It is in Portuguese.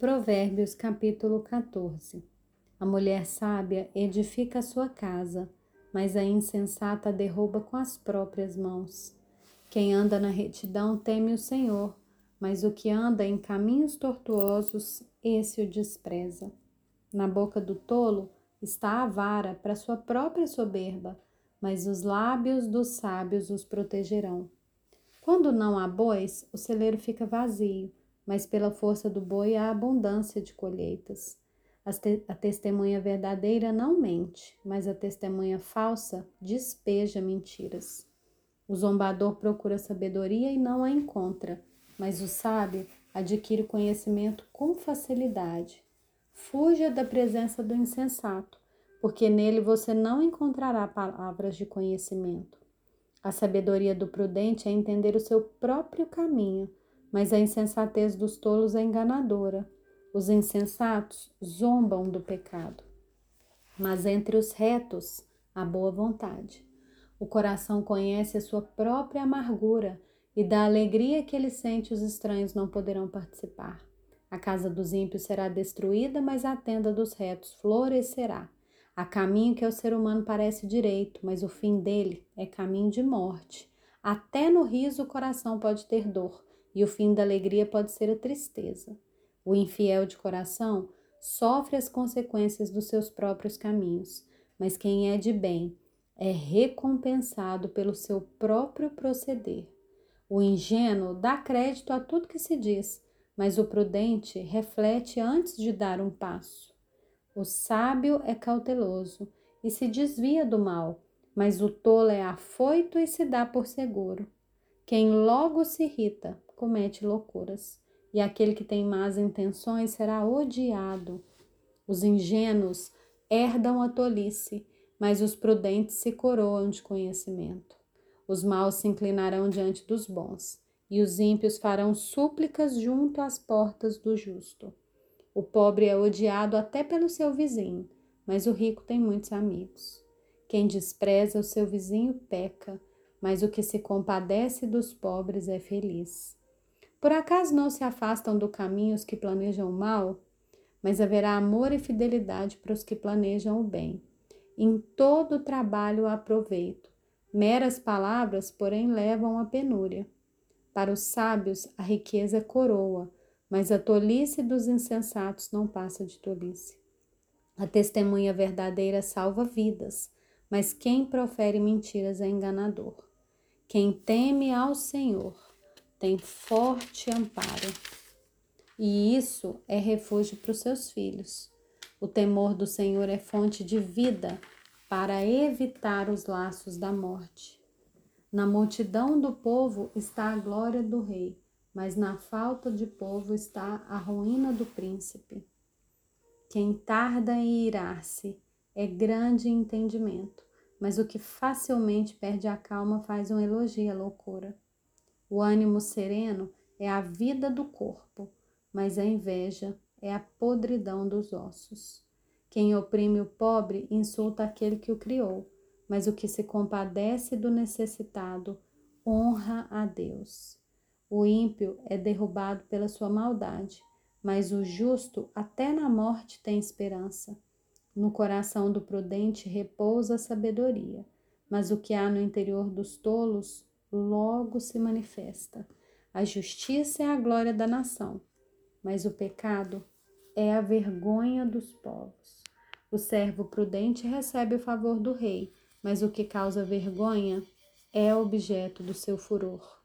Provérbios capítulo 14 A mulher sábia edifica a sua casa, mas a insensata derruba com as próprias mãos. Quem anda na retidão teme o Senhor, mas o que anda em caminhos tortuosos, esse o despreza. Na boca do tolo está a vara para sua própria soberba, mas os lábios dos sábios os protegerão. Quando não há bois, o celeiro fica vazio mas pela força do boi há abundância de colheitas. A testemunha verdadeira não mente, mas a testemunha falsa despeja mentiras. O zombador procura sabedoria e não a encontra, mas o sábio adquire conhecimento com facilidade. Fuja da presença do insensato, porque nele você não encontrará palavras de conhecimento. A sabedoria do prudente é entender o seu próprio caminho mas a insensatez dos tolos é enganadora. Os insensatos zombam do pecado. Mas entre os retos, há boa vontade. O coração conhece a sua própria amargura e da alegria que ele sente os estranhos não poderão participar. A casa dos ímpios será destruída, mas a tenda dos retos florescerá. Há caminho que ao ser humano parece direito, mas o fim dele é caminho de morte. Até no riso o coração pode ter dor, e o fim da alegria pode ser a tristeza. O infiel de coração sofre as consequências dos seus próprios caminhos, mas quem é de bem é recompensado pelo seu próprio proceder. O ingênuo dá crédito a tudo que se diz, mas o prudente reflete antes de dar um passo. O sábio é cauteloso e se desvia do mal, mas o tolo é afoito e se dá por seguro. Quem logo se irrita comete loucuras, e aquele que tem más intenções será odiado. Os ingênuos herdam a tolice, mas os prudentes se coroam de conhecimento. Os maus se inclinarão diante dos bons, e os ímpios farão súplicas junto às portas do justo. O pobre é odiado até pelo seu vizinho, mas o rico tem muitos amigos. Quem despreza o seu vizinho peca, mas o que se compadece dos pobres é feliz. Por acaso não se afastam do caminho os que planejam o mal? Mas haverá amor e fidelidade para os que planejam o bem. Em todo o trabalho há proveito. Meras palavras, porém, levam à penúria. Para os sábios, a riqueza é coroa, mas a tolice dos insensatos não passa de tolice. A testemunha verdadeira salva vidas, mas quem profere mentiras é enganador. Quem teme ao Senhor tem forte amparo. E isso é refúgio para os seus filhos. O temor do Senhor é fonte de vida para evitar os laços da morte. Na multidão do povo está a glória do rei, mas na falta de povo está a ruína do príncipe. Quem tarda em irar-se é grande entendimento, mas o que facilmente perde a calma faz um elogio à loucura. O ânimo sereno é a vida do corpo, mas a inveja é a podridão dos ossos. Quem oprime o pobre insulta aquele que o criou, mas o que se compadece do necessitado honra a Deus. O ímpio é derrubado pela sua maldade, mas o justo até na morte tem esperança. No coração do prudente repousa a sabedoria, mas o que há no interior dos tolos logo se manifesta. A justiça é a glória da nação, mas o pecado é a vergonha dos povos. O servo prudente recebe o favor do rei, mas o que causa vergonha é objeto do seu furor.